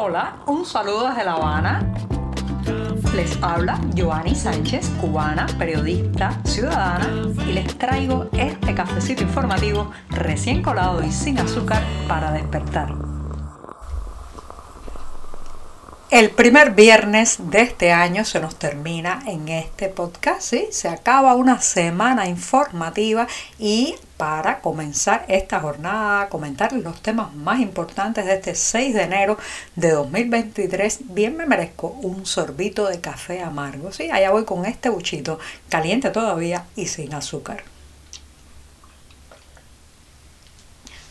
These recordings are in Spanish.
Hola, un saludo desde La Habana. Les habla Joanny Sánchez, cubana, periodista, ciudadana, y les traigo este cafecito informativo recién colado y sin azúcar para despertar. El primer viernes de este año se nos termina en este podcast, ¿sí? Se acaba una semana informativa y para comenzar esta jornada, comentar los temas más importantes de este 6 de enero de 2023, bien me merezco un sorbito de café amargo, ¿sí? Allá voy con este buchito, caliente todavía y sin azúcar.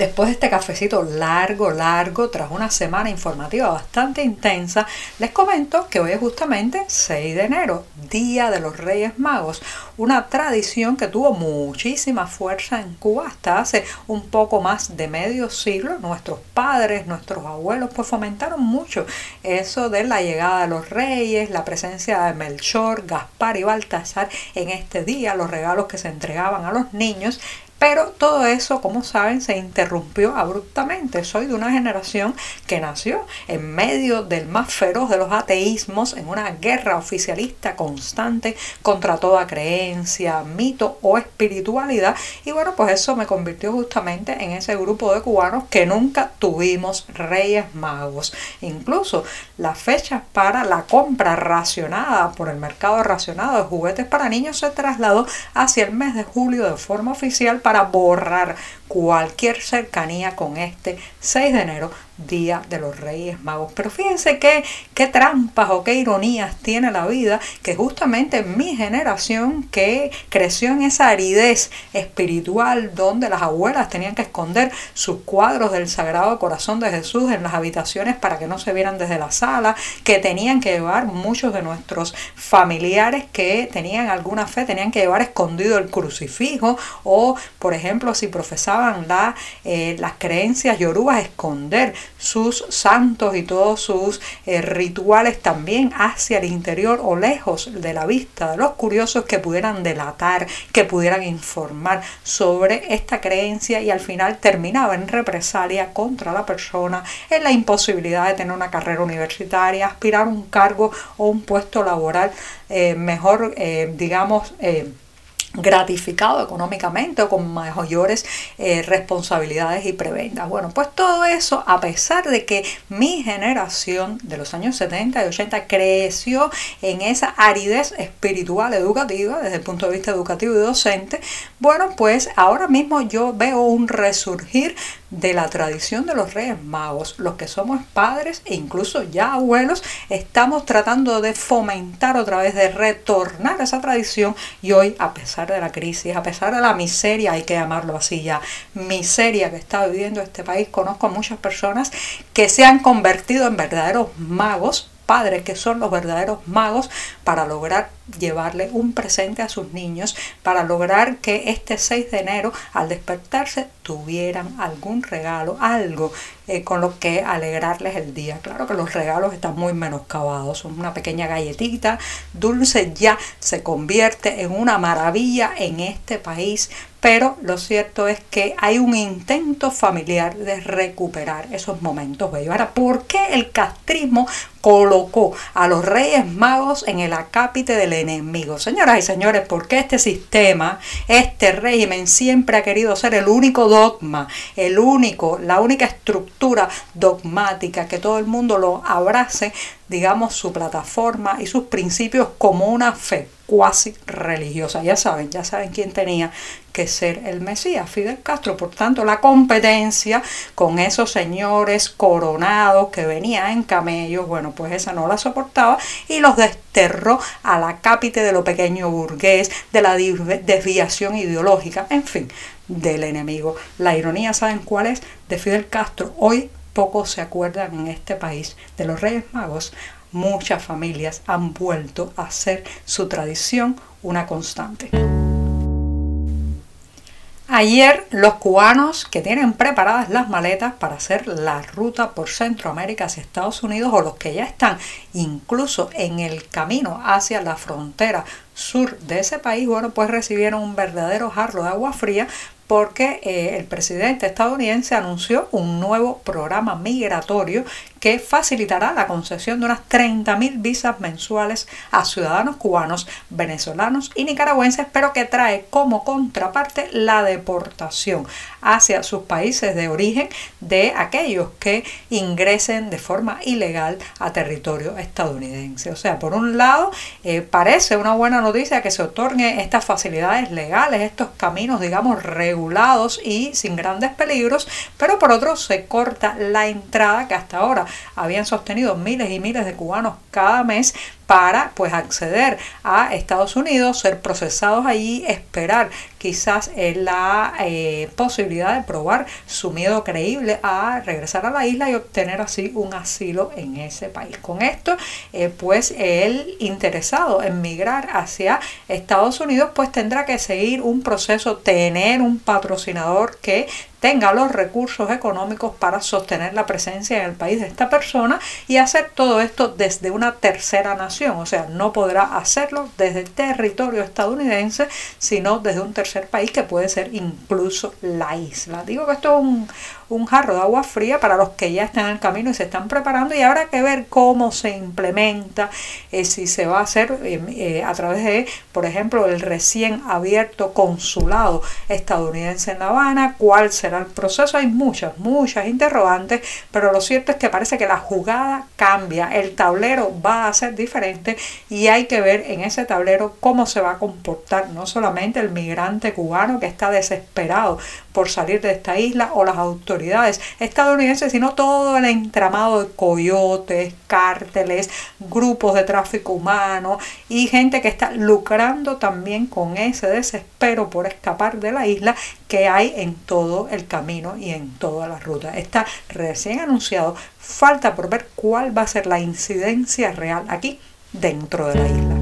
Después de este cafecito largo, largo, tras una semana informativa bastante intensa, les comento que hoy es justamente 6 de enero, Día de los Reyes Magos, una tradición que tuvo muchísima fuerza en Cuba hasta hace un poco más de medio siglo. Nuestros padres, nuestros abuelos, pues fomentaron mucho eso de la llegada de los reyes, la presencia de Melchor, Gaspar y Baltasar en este día, los regalos que se entregaban a los niños pero todo eso, como saben, se interrumpió abruptamente. Soy de una generación que nació en medio del más feroz de los ateísmos, en una guerra oficialista constante contra toda creencia, mito o espiritualidad. Y bueno, pues eso me convirtió justamente en ese grupo de cubanos que nunca tuvimos reyes magos. Incluso las fechas para la compra racionada por el mercado racionado de juguetes para niños se trasladó hacia el mes de julio de forma oficial borrar cualquier cercanía con este 6 de enero Día de los Reyes Magos. Pero fíjense qué, qué trampas o qué ironías tiene la vida, que justamente mi generación que creció en esa aridez espiritual donde las abuelas tenían que esconder sus cuadros del Sagrado Corazón de Jesús en las habitaciones para que no se vieran desde la sala, que tenían que llevar muchos de nuestros familiares que tenían alguna fe, tenían que llevar escondido el crucifijo o, por ejemplo, si profesaban la, eh, las creencias yorubas, esconder sus santos y todos sus eh, rituales también hacia el interior o lejos de la vista de los curiosos que pudieran delatar, que pudieran informar sobre esta creencia y al final terminaba en represalia contra la persona, en la imposibilidad de tener una carrera universitaria, aspirar a un cargo o un puesto laboral eh, mejor, eh, digamos, gratificado económicamente o con mayores eh, responsabilidades y prebendas. Bueno, pues todo eso, a pesar de que mi generación de los años 70 y 80 creció en esa aridez espiritual educativa desde el punto de vista educativo y docente, bueno, pues ahora mismo yo veo un resurgir de la tradición de los Reyes Magos. Los que somos padres e incluso ya abuelos, estamos tratando de fomentar otra vez, de retornar esa tradición y hoy, a pesar de la crisis, a pesar de la miseria, hay que llamarlo así ya, miseria que está viviendo este país, conozco a muchas personas que se han convertido en verdaderos magos padres que son los verdaderos magos para lograr llevarle un presente a sus niños, para lograr que este 6 de enero al despertarse tuvieran algún regalo, algo eh, con lo que alegrarles el día. Claro que los regalos están muy menoscabados, son una pequeña galletita dulce ya se convierte en una maravilla en este país pero lo cierto es que hay un intento familiar de recuperar esos momentos bellos. Ahora, ¿por qué el castrismo colocó a los Reyes Magos en el acápite del enemigo? Señoras y señores, ¿por qué este sistema, este régimen siempre ha querido ser el único dogma, el único, la única estructura dogmática que todo el mundo lo abrace, digamos, su plataforma y sus principios como una fe? Cuasi religiosa. Ya saben, ya saben quién tenía que ser el Mesías, Fidel Castro. Por tanto, la competencia con esos señores coronados que venían en camellos, bueno, pues esa no la soportaba y los desterró a la cápite de lo pequeño burgués, de la desviación ideológica, en fin, del enemigo. La ironía, ¿saben cuál es? De Fidel Castro. Hoy pocos se acuerdan en este país de los Reyes Magos muchas familias han vuelto a hacer su tradición una constante. Ayer los cubanos que tienen preparadas las maletas para hacer la ruta por Centroamérica hacia Estados Unidos o los que ya están incluso en el camino hacia la frontera sur de ese país, bueno, pues recibieron un verdadero jarro de agua fría porque eh, el presidente estadounidense anunció un nuevo programa migratorio que facilitará la concesión de unas 30.000 visas mensuales a ciudadanos cubanos, venezolanos y nicaragüenses, pero que trae como contraparte la deportación hacia sus países de origen de aquellos que ingresen de forma ilegal a territorio estadounidense. O sea, por un lado, eh, parece una buena noticia que se otorguen estas facilidades legales, estos caminos, digamos, regulados y sin grandes peligros, pero por otro se corta la entrada que hasta ahora habían sostenido miles y miles de cubanos cada mes para pues acceder a Estados Unidos, ser procesados allí, esperar quizás la eh, posibilidad de probar su miedo creíble a regresar a la isla y obtener así un asilo en ese país. Con esto, eh, pues el interesado en migrar hacia Estados Unidos, pues tendrá que seguir un proceso, tener un patrocinador que tenga los recursos económicos para sostener la presencia en el país de esta persona y hacer todo esto desde una tercera nación, o sea, no podrá hacerlo desde territorio estadounidense, sino desde un tercer país que puede ser incluso la isla. Digo que esto es un, un jarro de agua fría para los que ya están en el camino y se están preparando y habrá que ver cómo se implementa, eh, si se va a hacer eh, eh, a través de, por ejemplo, el recién abierto consulado estadounidense en La Habana, cuál será el proceso. Hay muchas, muchas interrogantes, pero lo cierto es que parece que la jugada cambia, el tablero va a ser diferente y hay que ver en ese tablero cómo se va a comportar no solamente el migrante cubano que está desesperado por salir de esta isla o las autoridades estadounidenses, sino todo el entramado de coyotes, cárteles, grupos de tráfico humano y gente que está lucrando también con ese desespero por escapar de la isla que hay en todo el camino y en toda la ruta. Está recién anunciado, falta por ver cuál va a ser la incidencia real aquí dentro de la isla.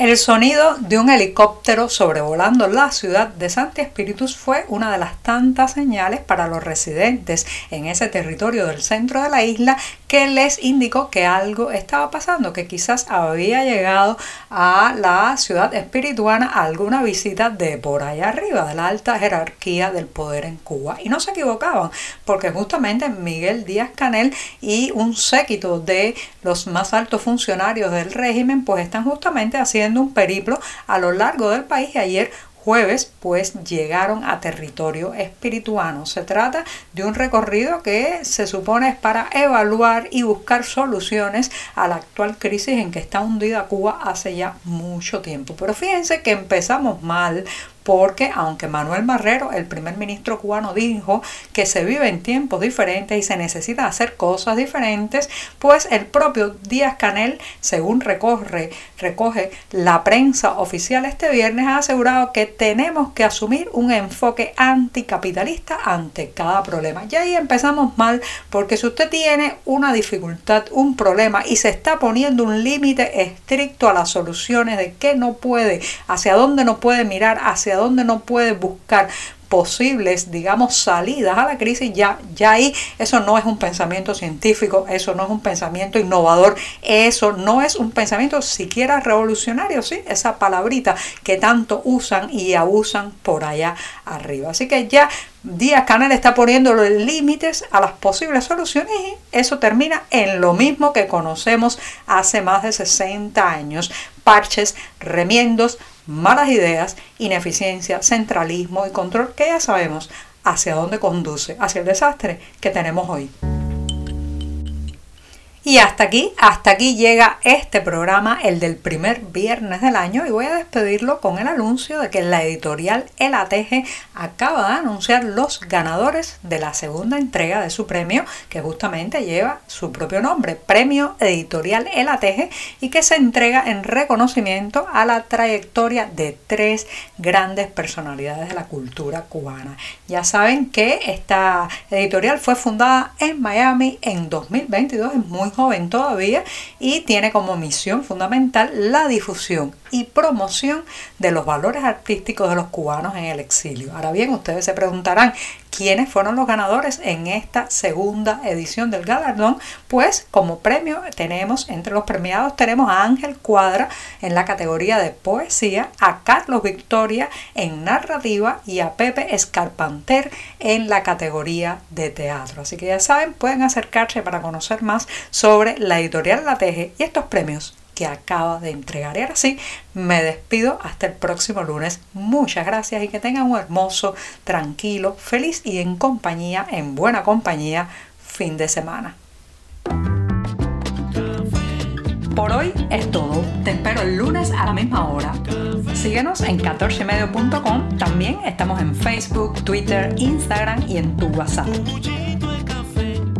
El sonido de un helicóptero sobrevolando la ciudad de Santi Espíritus fue una de las tantas señales para los residentes en ese territorio del centro de la isla que les indicó que algo estaba pasando, que quizás había llegado a la ciudad espirituana alguna visita de por allá arriba, de la alta jerarquía del poder en Cuba. Y no se equivocaban, porque justamente Miguel Díaz Canel y un séquito de los más altos funcionarios del régimen pues están justamente haciendo un periplo a lo largo del país y ayer jueves pues llegaron a territorio espirituano. Se trata de un recorrido que se supone es para evaluar y buscar soluciones a la actual crisis en que está hundida Cuba hace ya mucho tiempo. Pero fíjense que empezamos mal porque aunque Manuel Marrero, el primer ministro cubano, dijo que se vive en tiempos diferentes y se necesita hacer cosas diferentes, pues el propio Díaz Canel, según recoge, recoge la prensa oficial este viernes, ha asegurado que tenemos que asumir un enfoque anticapitalista ante cada problema. Y ahí empezamos mal, porque si usted tiene una dificultad, un problema y se está poniendo un límite estricto a las soluciones de qué no puede, hacia dónde no puede mirar, hacia dónde no puede buscar posibles, digamos, salidas a la crisis, ya, ya ahí eso no es un pensamiento científico, eso no es un pensamiento innovador, eso no es un pensamiento siquiera revolucionario, ¿sí? Esa palabrita que tanto usan y abusan por allá arriba. Así que ya Díaz Canal está poniendo los límites a las posibles soluciones y eso termina en lo mismo que conocemos hace más de 60 años. Parches, remiendos, malas ideas, ineficiencia, centralismo y control que ya sabemos hacia dónde conduce, hacia el desastre que tenemos hoy. Y hasta aquí, hasta aquí llega este programa, el del primer viernes del año, y voy a despedirlo con el anuncio de que la editorial El Ateje acaba de anunciar los ganadores de la segunda entrega de su premio, que justamente lleva su propio nombre, Premio Editorial El Ateje, y que se entrega en reconocimiento a la trayectoria de tres grandes personalidades de la cultura cubana. Ya saben que esta editorial fue fundada en Miami en 2022, es muy joven todavía y tiene como misión fundamental la difusión y promoción de los valores artísticos de los cubanos en el exilio. Ahora bien, ustedes se preguntarán, quiénes fueron los ganadores en esta segunda edición del galardón, pues como premio tenemos, entre los premiados tenemos a Ángel Cuadra en la categoría de poesía, a Carlos Victoria en narrativa y a Pepe Escarpanter en la categoría de teatro. Así que ya saben, pueden acercarse para conocer más sobre la editorial La Teje y estos premios que acaba de entregar. Y ahora sí, me despido hasta el próximo lunes. Muchas gracias y que tengan un hermoso, tranquilo, feliz y en compañía, en buena compañía, fin de semana. Por hoy es todo. Te espero el lunes a la misma hora. Síguenos en 14medio.com. También estamos en Facebook, Twitter, Instagram y en tu WhatsApp.